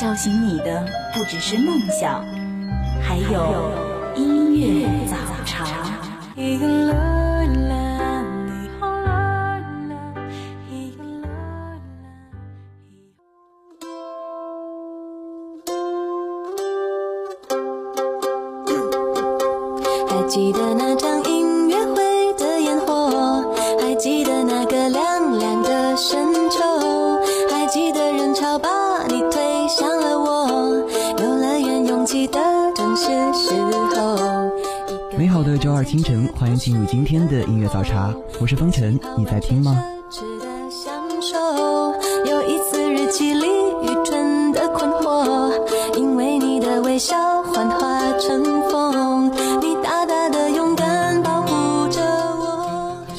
叫醒你的不只是梦想，还有音乐早茶。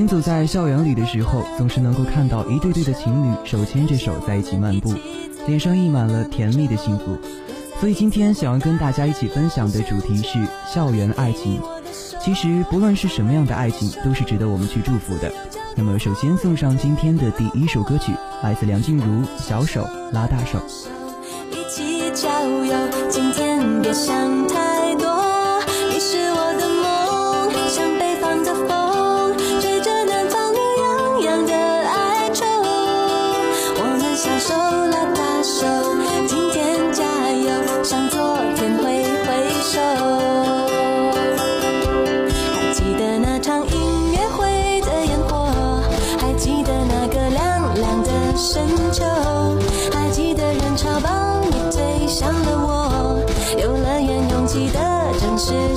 行走在校园里的时候，总是能够看到一对对的情侣手牵着手在一起漫步，脸上溢满了甜蜜的幸福。所以今天想要跟大家一起分享的主题是校园爱情。其实不论是什么样的爱情，都是值得我们去祝福的。那么首先送上今天的第一首歌曲，来自梁静茹《小手拉大手》。一起郊游，今天别想太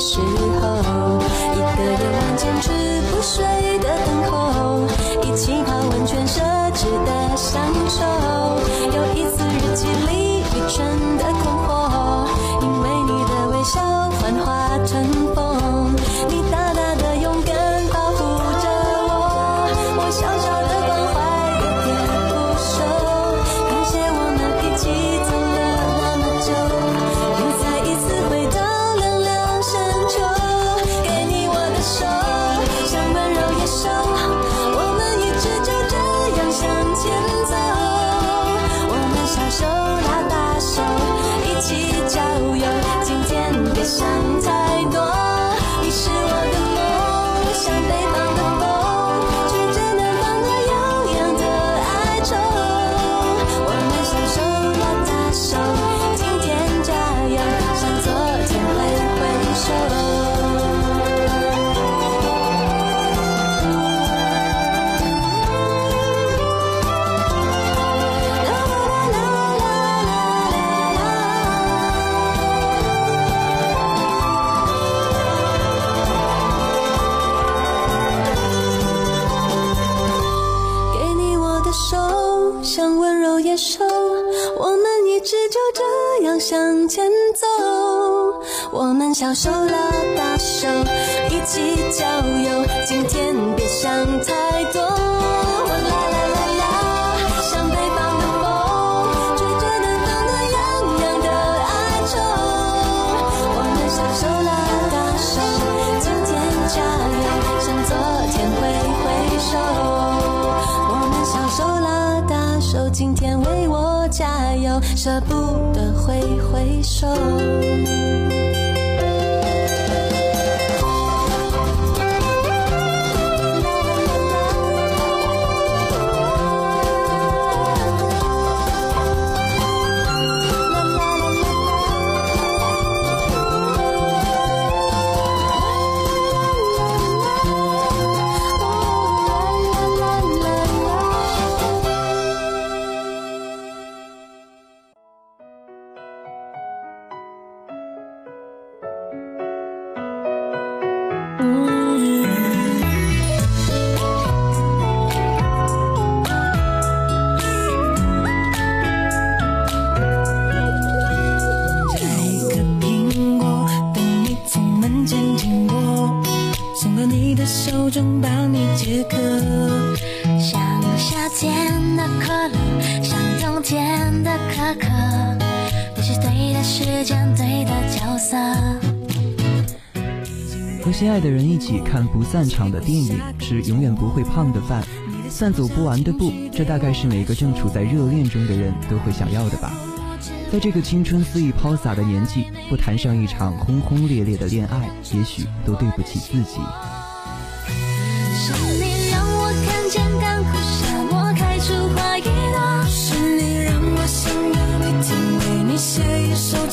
时候，一个夜晚坚持不睡的等候，一起泡温泉奢侈的享受，手，今天为我加油，舍不得挥挥手。像夏天的可乐像冬天的可可你是对的时间对的角色。和心爱的人一起看不散场的电影吃永远不会胖的饭散走不完的步这大概是每个正处在热恋中的人都会想要的吧。在这个青春肆意抛洒的年纪不谈上一场轰轰烈烈的恋爱也许都对不起自己。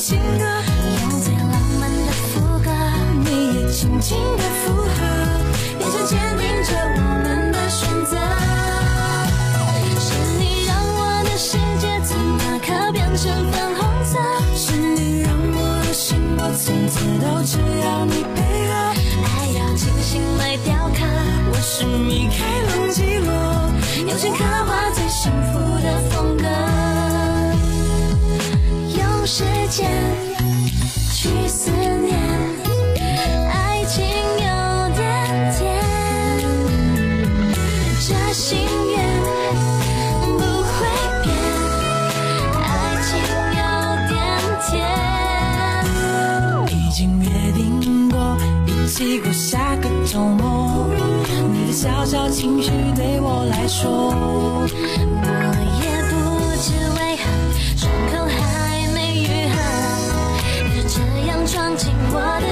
情歌，用最浪漫的副歌，你也轻轻的附和，眼神坚定着我们的选择。是你让我的世界从那刻变成粉红色，是你让我的心我从此都只要你陪去思念，爱情有点甜，这心愿不会变，爱情有点甜。已经约定过一起过下个周末，你的小小情绪对我来说，what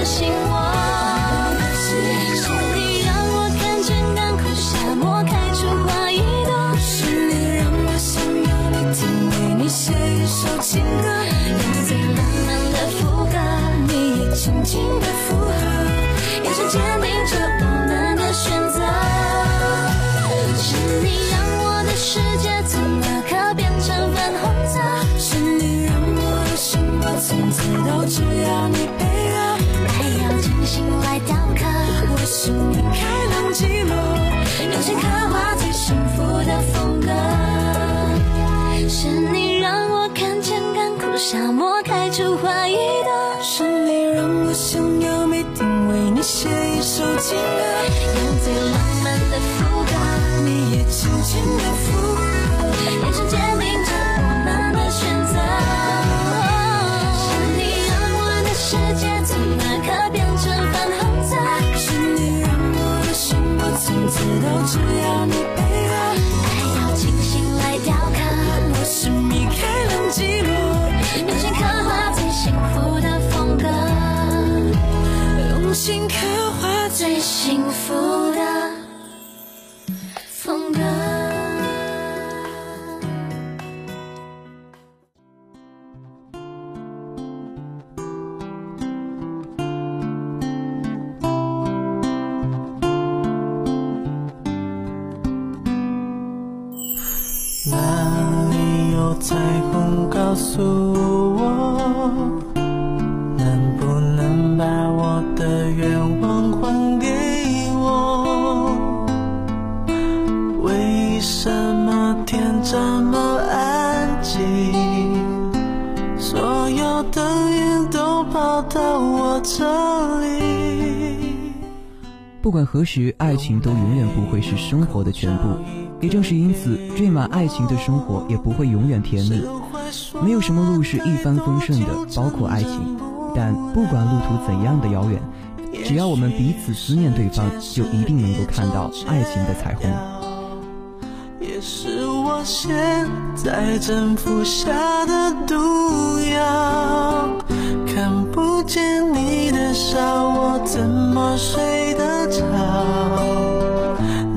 不管何时，爱情都永远不会是生活的全部。也正是因此，缀满爱情的生活也不会永远甜蜜。没有什么路是一帆风顺的，包括爱情。但不管路途怎样的遥远，只要我们彼此思念对方，就一定能够看到爱情的彩虹。也是我现在正服下的毒药，看不见你的笑，我怎么睡得着？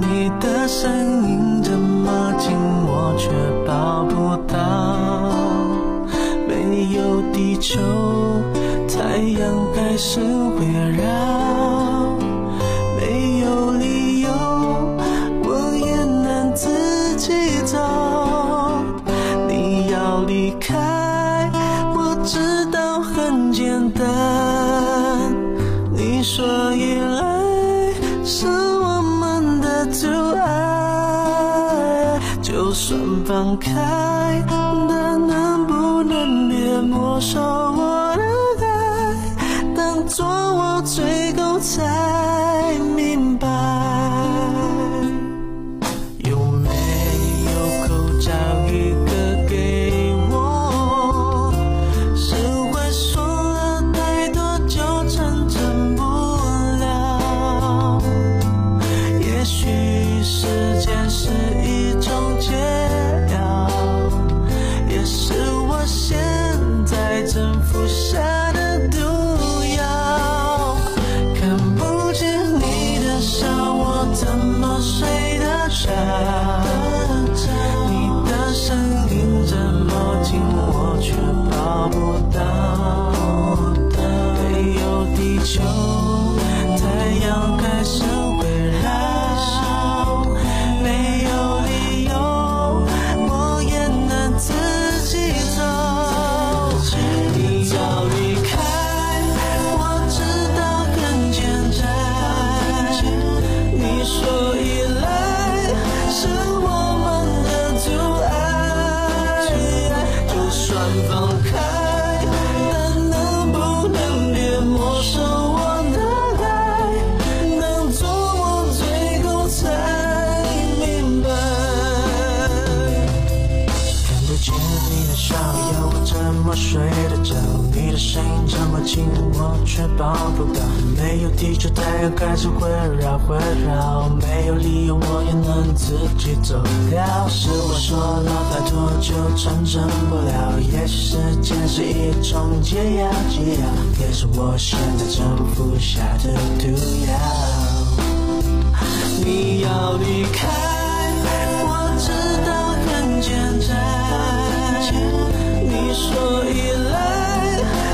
你的声音这么近，我却抱不到。没有地球，太阳还是会绕。依赖是我们的阻碍，就算放开，但能不能别没收我的爱？当作我最后才成不了。也许时间是一种解药，解药也是我现在正服下的毒药。你要离开，我知道很简单。你说依赖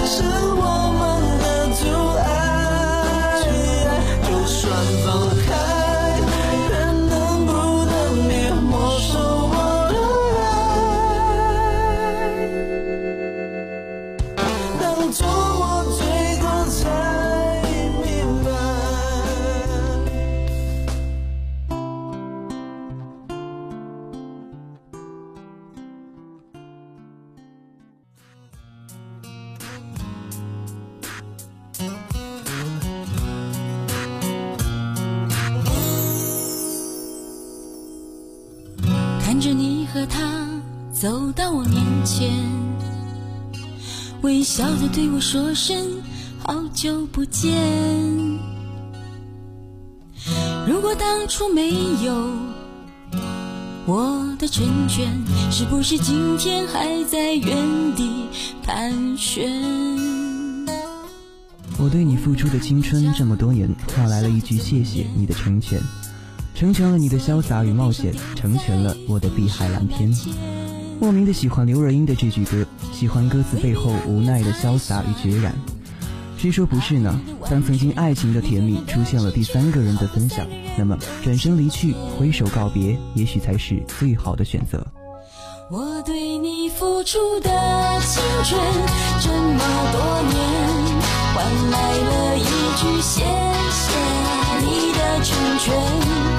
是看着你和他走到我面前，微笑着对我说声好久不见。如果当初没有我的成全，是不是今天还在原地盘旋？我对你付出的青春这么多年，换来了一句谢谢你的成全，成全了你的潇洒与冒险，成全了我的碧海蓝天。莫名的喜欢刘若英的这句歌，喜欢歌词背后无奈的潇洒与决然。谁说不是呢？当曾经爱情的甜蜜出现了第三个人的分享，那么转身离去，挥手告别，也许才是最好的选择。我对你付出的青春这么多年，换来了一句谢谢你的成全，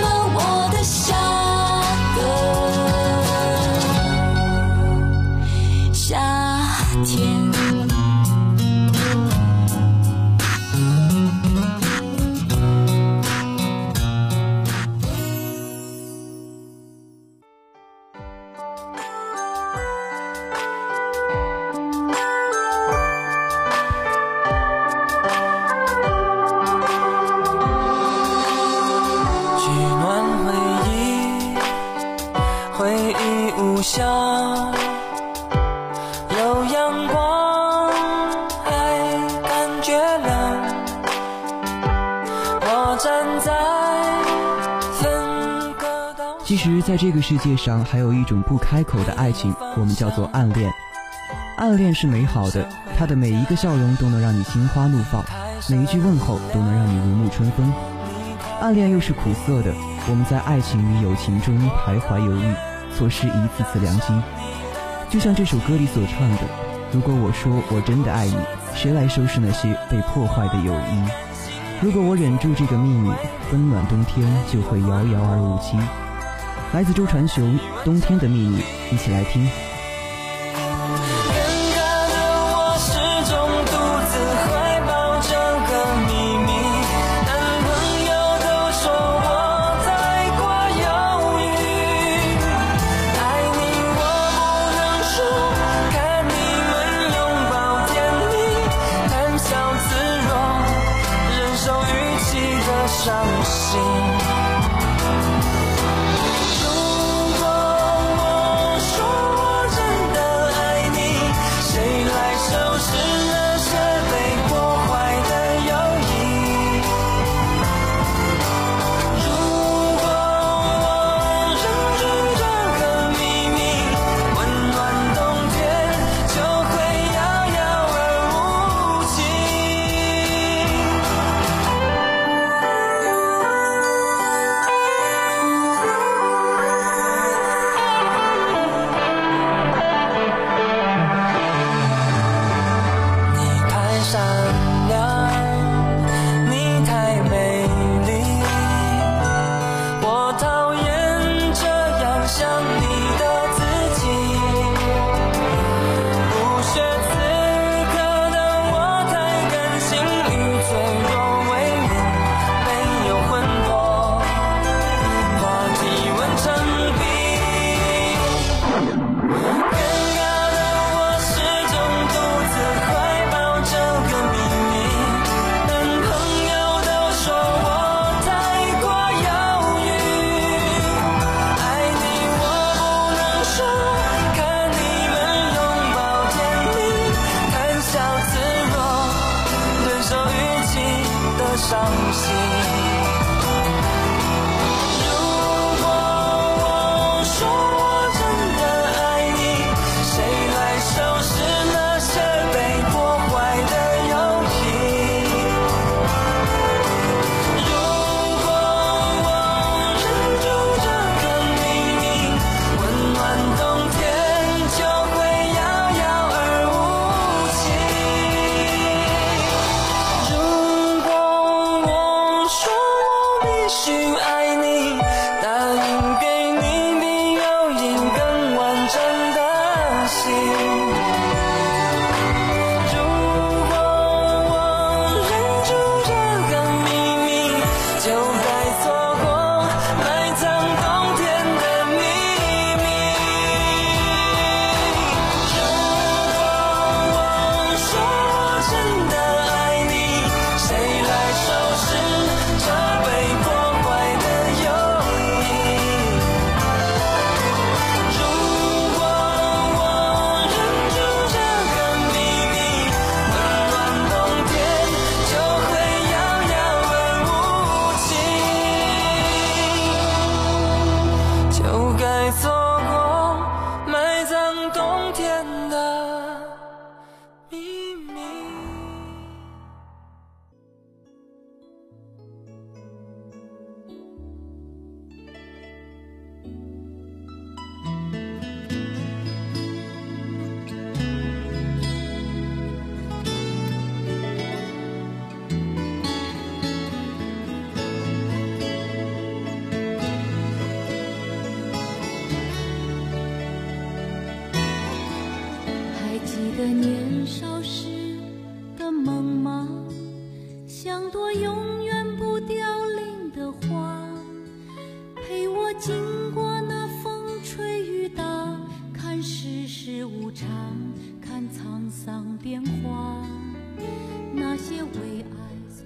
其实，在这个世界上，还有一种不开口的爱情，我们叫做暗恋。暗恋是美好的，它的每一个笑容都能让你心花怒放，每一句问候都能让你如沐春风。暗恋又是苦涩的，我们在爱情与友情中徘徊犹豫，错失一次次良机。就像这首歌里所唱的：“如果我说我真的爱你，谁来收拾那些被破坏的友谊？如果我忍住这个秘密，温暖冬天就会遥遥而无期。”来自周传雄《冬天的秘密》，一起来听。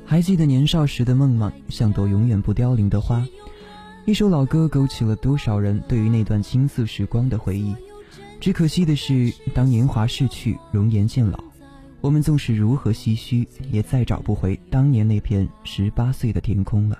还记得年少时的梦吗？像朵永远不凋零的花。一首老歌勾起了多少人对于那段青涩时光的回忆。只可惜的是，当年华逝去，容颜渐老，我们纵使如何唏嘘，也再找不回当年那片十八岁的天空了。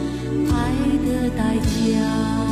的代价。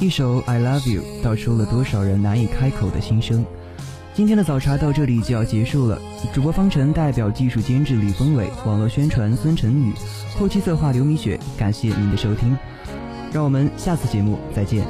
一首《I Love You》道出了多少人难以开口的心声。今天的早茶到这里就要结束了。主播方晨代表技术监制李峰伟、网络宣传孙晨宇、后期策划刘米雪，感谢您的收听。让我们下次节目再见。